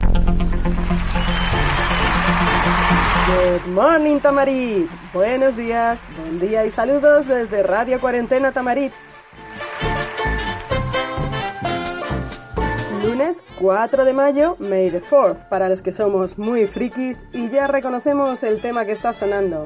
Good morning, Tamarit. Buenos días, buen día y saludos desde Radio Cuarentena Tamarit. Lunes 4 de mayo, May the 4th, para los que somos muy frikis y ya reconocemos el tema que está sonando.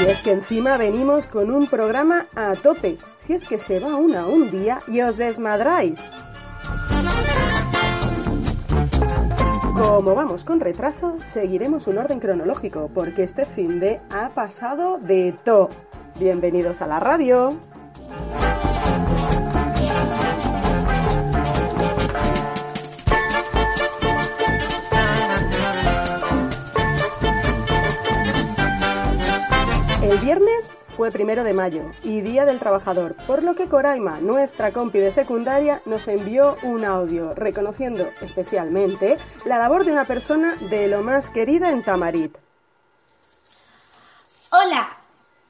Y es que encima venimos con un programa a tope, si es que se va una un día y os desmadráis. Como vamos con retraso, seguiremos un orden cronológico, porque este fin de ha pasado de todo. Bienvenidos a la radio. El viernes fue primero de mayo y Día del Trabajador, por lo que Coraima, nuestra compi de secundaria, nos envió un audio reconociendo especialmente la labor de una persona de lo más querida en Tamarit. Hola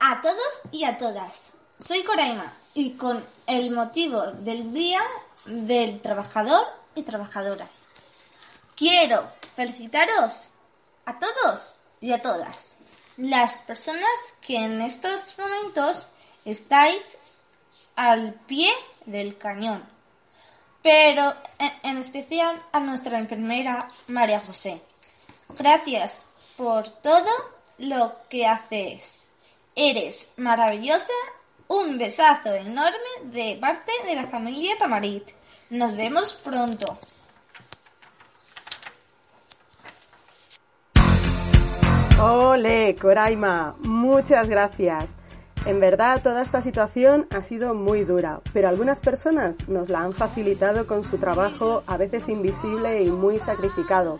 a todos y a todas. Soy Coraima y con el motivo del Día del Trabajador y Trabajadora. Quiero felicitaros a todos y a todas las personas que en estos momentos estáis al pie del cañón, pero en, especial a nuestra enfermera María José. Gracias por todo lo que haces. Eres maravillosa. Un besazo enorme de parte de la familia Tamarit. Nos vemos pronto. Ole, Coraima, muchas gracias. En verdad, toda esta situación ha sido muy dura, pero algunas personas nos la han facilitado con su trabajo, a veces invisible y muy sacrificado.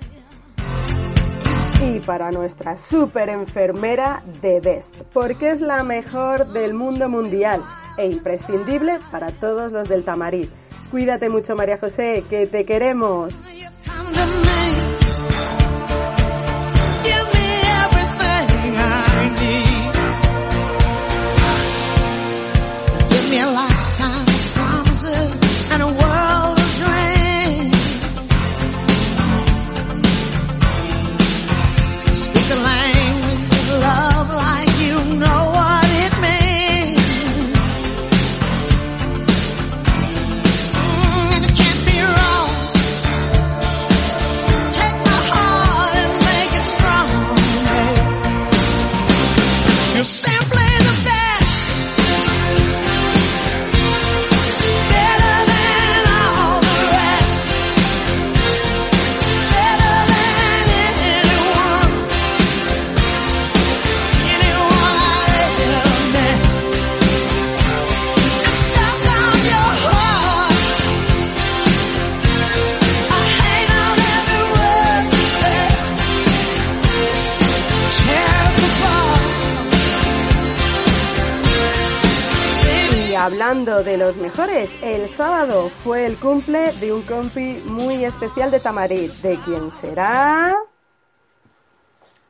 Y para nuestra super enfermera de Best, porque es la mejor del mundo mundial e imprescindible para todos los del Tamarit. Cuídate mucho, María José, que te queremos. Hablando de los mejores, el sábado fue el cumple de un compi muy especial de Tamarit. ¿De quién será?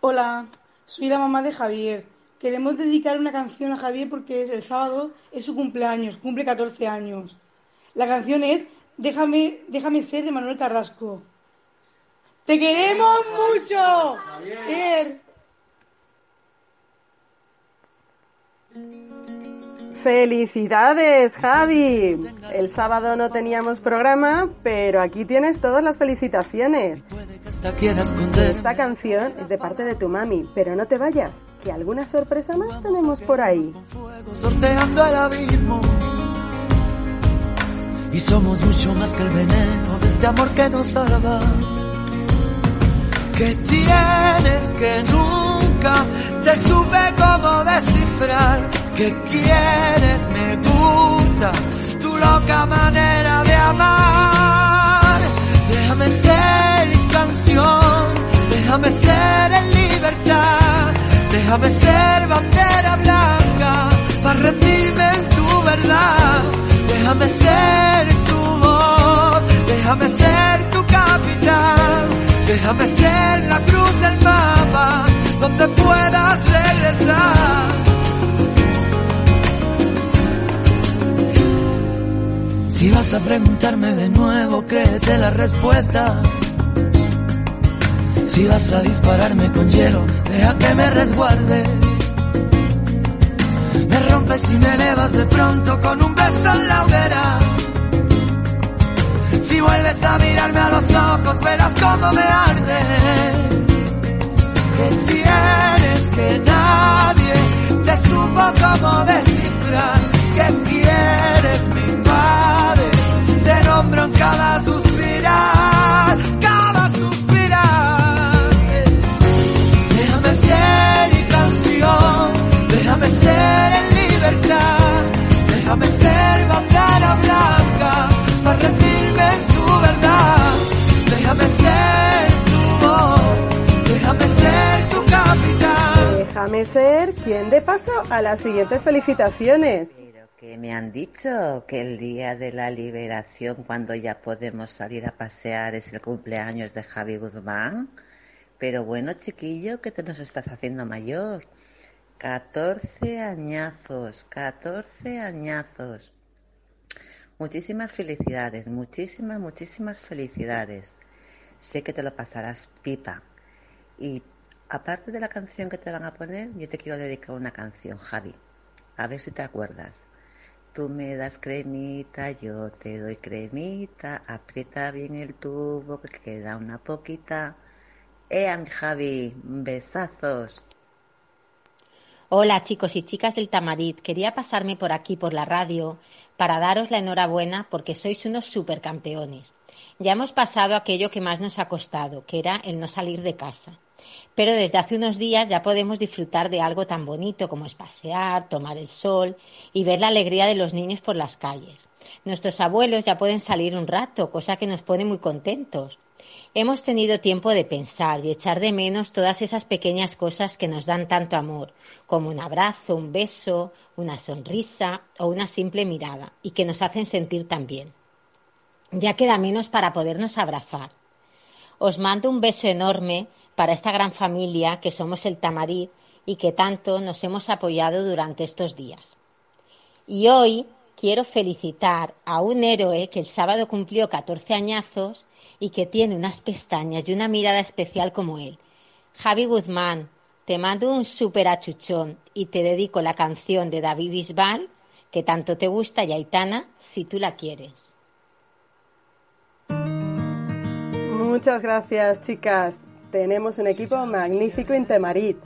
Hola, soy la mamá de Javier. Queremos dedicar una canción a Javier porque el sábado es su cumpleaños, cumple 14 años. La canción es Déjame, déjame ser de Manuel Carrasco. ¡Te queremos mucho! Javier. Felicidades, Javi. El sábado no teníamos programa, pero aquí tienes todas las felicitaciones. Esta canción es de parte de tu mami, pero no te vayas, que alguna sorpresa más tenemos por ahí. Sorteando el abismo. Y somos mucho más que el veneno de este amor que nos salva. Que tienes que nunca que quieres me gusta, tu loca manera de amar. Déjame ser canción, déjame ser en libertad, déjame ser bandera blanca para rendirme en tu verdad. Déjame ser tu voz, déjame ser tu capital, déjame ser la cruz del mapa vas a preguntarme de nuevo, créete la respuesta. Si vas a dispararme con hielo, deja que me resguarde. Me rompes y me elevas de pronto con un beso en la hoguera. Si vuelves a mirarme a los ojos, verás cómo me arde. Déjame ser quien dé paso a las siguientes felicitaciones. Pero que me han dicho que el día de la liberación, cuando ya podemos salir a pasear, es el cumpleaños de Javi Guzmán. Pero bueno, chiquillo, que te nos estás haciendo mayor. 14 añazos, 14 añazos. Muchísimas felicidades, muchísimas, muchísimas felicidades. Sé que te lo pasarás pipa. Y aparte de la canción que te van a poner, yo te quiero dedicar una canción, Javi. A ver si te acuerdas. Tú me das cremita, yo te doy cremita, aprieta bien el tubo que queda una poquita. ¡Ea, mi Javi! ¡Besazos! Hola chicos y chicas del Tamarit, quería pasarme por aquí por la radio para daros la enhorabuena porque sois unos supercampeones. Ya hemos pasado aquello que más nos ha costado, que era el no salir de casa. Pero desde hace unos días ya podemos disfrutar de algo tan bonito como es pasear, tomar el sol y ver la alegría de los niños por las calles. Nuestros abuelos ya pueden salir un rato, cosa que nos pone muy contentos. Hemos tenido tiempo de pensar y echar de menos todas esas pequeñas cosas que nos dan tanto amor, como un abrazo, un beso, una sonrisa o una simple mirada, y que nos hacen sentir tan bien. Ya queda menos para podernos abrazar. Os mando un beso enorme para esta gran familia que somos el Tamarí y que tanto nos hemos apoyado durante estos días. Y hoy quiero felicitar a un héroe que el sábado cumplió 14 añazos y que tiene unas pestañas y una mirada especial como él. Javi Guzmán, te mando un súper achuchón y te dedico la canción de David Bisbal que tanto te gusta y Aitana, si tú la quieres. Muchas gracias, chicas. Tenemos un equipo magnífico en Temarit.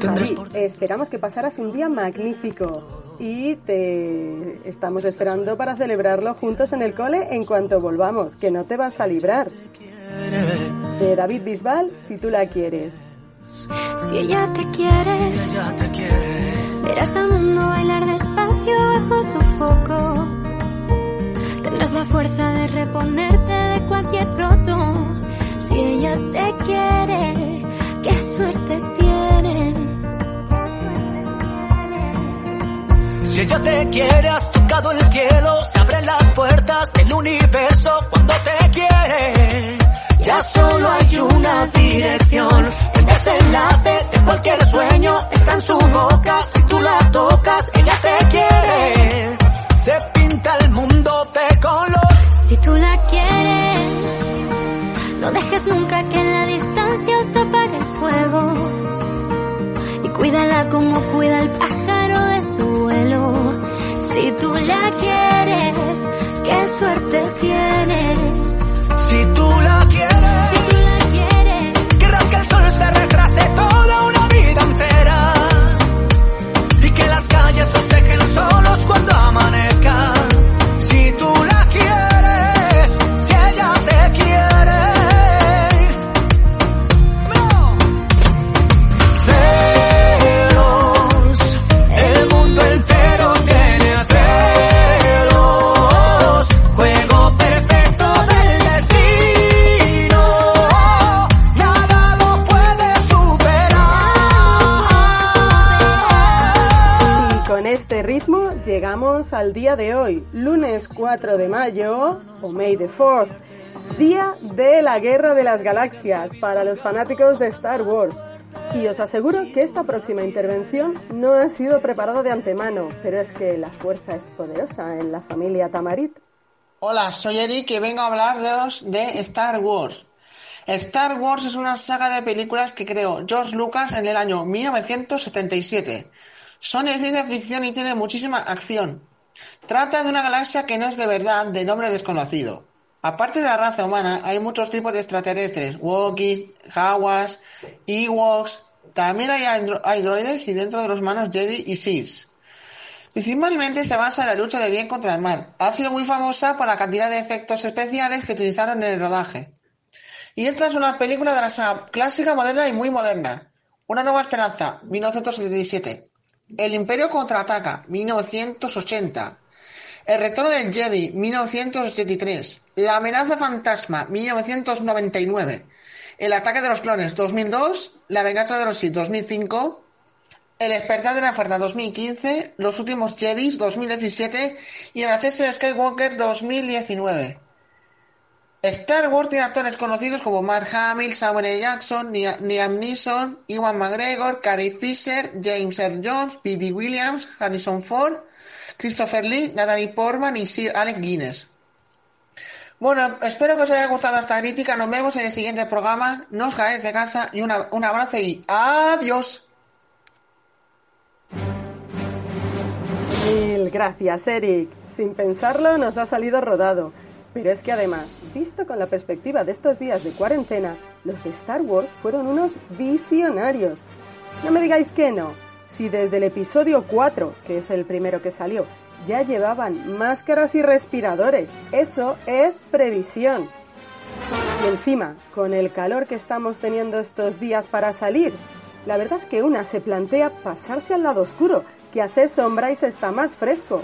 Javi, esperamos que pasaras un día magnífico y te estamos esperando para celebrarlo juntos en el cole en cuanto volvamos, que no te vas a librar. De David Bisbal, si tú la quieres. Si ella te quiere, Si ella te quiere, verás al mundo bailar despacio bajo su foco. Tendrás la fuerza de reponerte de cualquier roto. Si ella te quiere, qué suerte tienes. Si ella te quiere, has tocado el cielo, se abren las puertas del universo cuando te quiere. Ya solo hay una dirección, el desenlace de cualquier sueño está en su boca. Si tú la tocas, ella te quiere. Pinta el mundo de color. Si tú la quieres, no dejes nunca que en la distancia se apague el fuego. Y cuídala como cuida el pájaro de su vuelo. Si tú la quieres, qué suerte tienes. Si tú la al día de hoy, lunes 4 de mayo, o May the 4th, día de la Guerra de las Galaxias para los fanáticos de Star Wars. Y os aseguro que esta próxima intervención no ha sido preparada de antemano, pero es que la fuerza es poderosa en la familia Tamarit. Hola, soy Eric y vengo a hablaros de Star Wars. Star Wars es una saga de películas que creó George Lucas en el año 1977. Son de ciencia ficción y tienen muchísima acción. Trata de una galaxia que no es de verdad de nombre desconocido. Aparte de la raza humana, hay muchos tipos de extraterrestres, Wookiees, Jawas, Ewoks. También hay androides y dentro de los humanos Jedi y Sith. Principalmente se basa en la lucha del bien contra el mal. Ha sido muy famosa por la cantidad de efectos especiales que utilizaron en el rodaje. Y esta es una película de la saga clásica, moderna y muy moderna. Una nueva esperanza, 1977. El Imperio contraataca, 1980. El retorno del Jedi, 1983. La amenaza fantasma, 1999. El ataque de los clones, 2002. La venganza de los Sith, 2005. El despertar de la fuerza, 2015. Los últimos Jedi, 2017. Y el acceso de Skywalker, 2019. Star Wars tiene actores conocidos como Mark Hamill, Samuel L. Jackson, Liam Neeson, Iwan McGregor, Carrie Fisher, James Earl Jones, P.D. Williams, Harrison Ford, Christopher Lee, Natalie Portman y Sir Alec Guinness. Bueno, espero que os haya gustado esta crítica. Nos vemos en el siguiente programa. No os caéis de casa y un abrazo y adiós. Mil gracias, Eric. Sin pensarlo, nos ha salido rodado. Pero es que además, visto con la perspectiva de estos días de cuarentena, los de Star Wars fueron unos visionarios. No me digáis que no. Si desde el episodio 4, que es el primero que salió, ya llevaban máscaras y respiradores, eso es previsión. Y encima, con el calor que estamos teniendo estos días para salir, la verdad es que una se plantea pasarse al lado oscuro, que hace sombra y se está más fresco.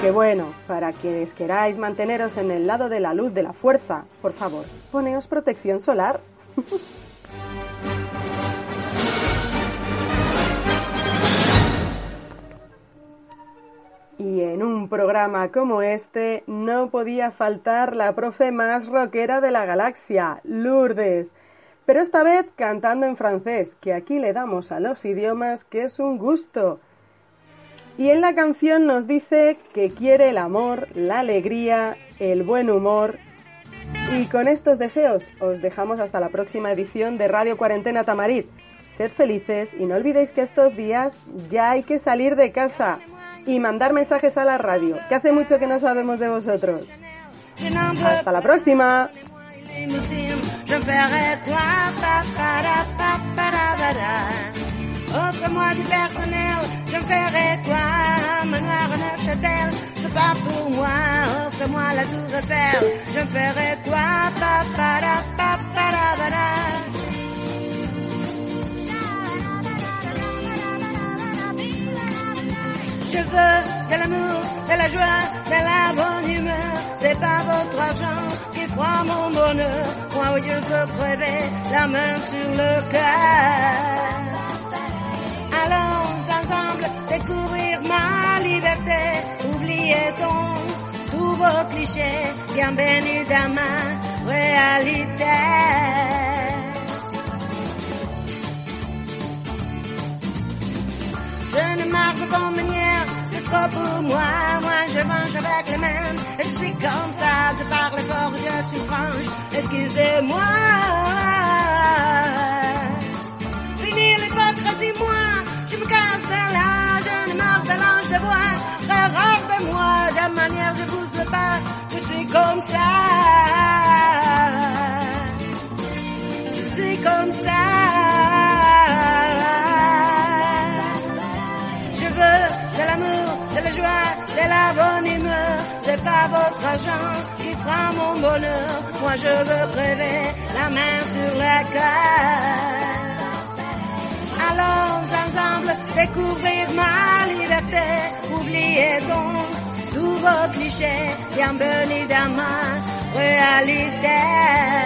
Aunque bueno, para quienes queráis manteneros en el lado de la luz de la fuerza, por favor, poneos protección solar. Y en un programa como este no podía faltar la profe más rockera de la galaxia, Lourdes. Pero esta vez cantando en francés, que aquí le damos a los idiomas, que es un gusto. Y en la canción nos dice que quiere el amor, la alegría, el buen humor. Y con estos deseos os dejamos hasta la próxima edición de Radio Cuarentena Tamarit. Sed felices y no olvidéis que estos días ya hay que salir de casa y mandar mensajes a la radio, que hace mucho que no sabemos de vosotros. Hasta la próxima. Je ferai quoi Manoir Neuchâtel, c'est pas pour moi. Offre-moi la tour Eiffel, je ferai quoi pa, pa, pa, pa, Je veux de l'amour, de la joie, de la bonne humeur. C'est pas votre argent qui fera mon bonheur. Moi, je veux crever la main sur le cœur. Clichés. Bienvenue dans ma réalité. Je ne marche pas manière, c'est trop pour moi. Moi, je mange avec les mains. Et je suis comme ça, je parle fort, je suis franche. Excusez-moi. Fini l'hypocrisie, moi. Je me casse de là, je ne marche de l'ange de bois. Regarde-moi, de manière, je pas. Je suis comme ça. Je suis comme ça. de l'amour, de la joie, de la bonne humeur. C'est pas votre argent qui fera mon bonheur. Moi je veux crever la main sur le cœur. Allons ensemble découvrir ma liberté. Oubliez donc nouveaux clichés, bien bonnets d'un réalité.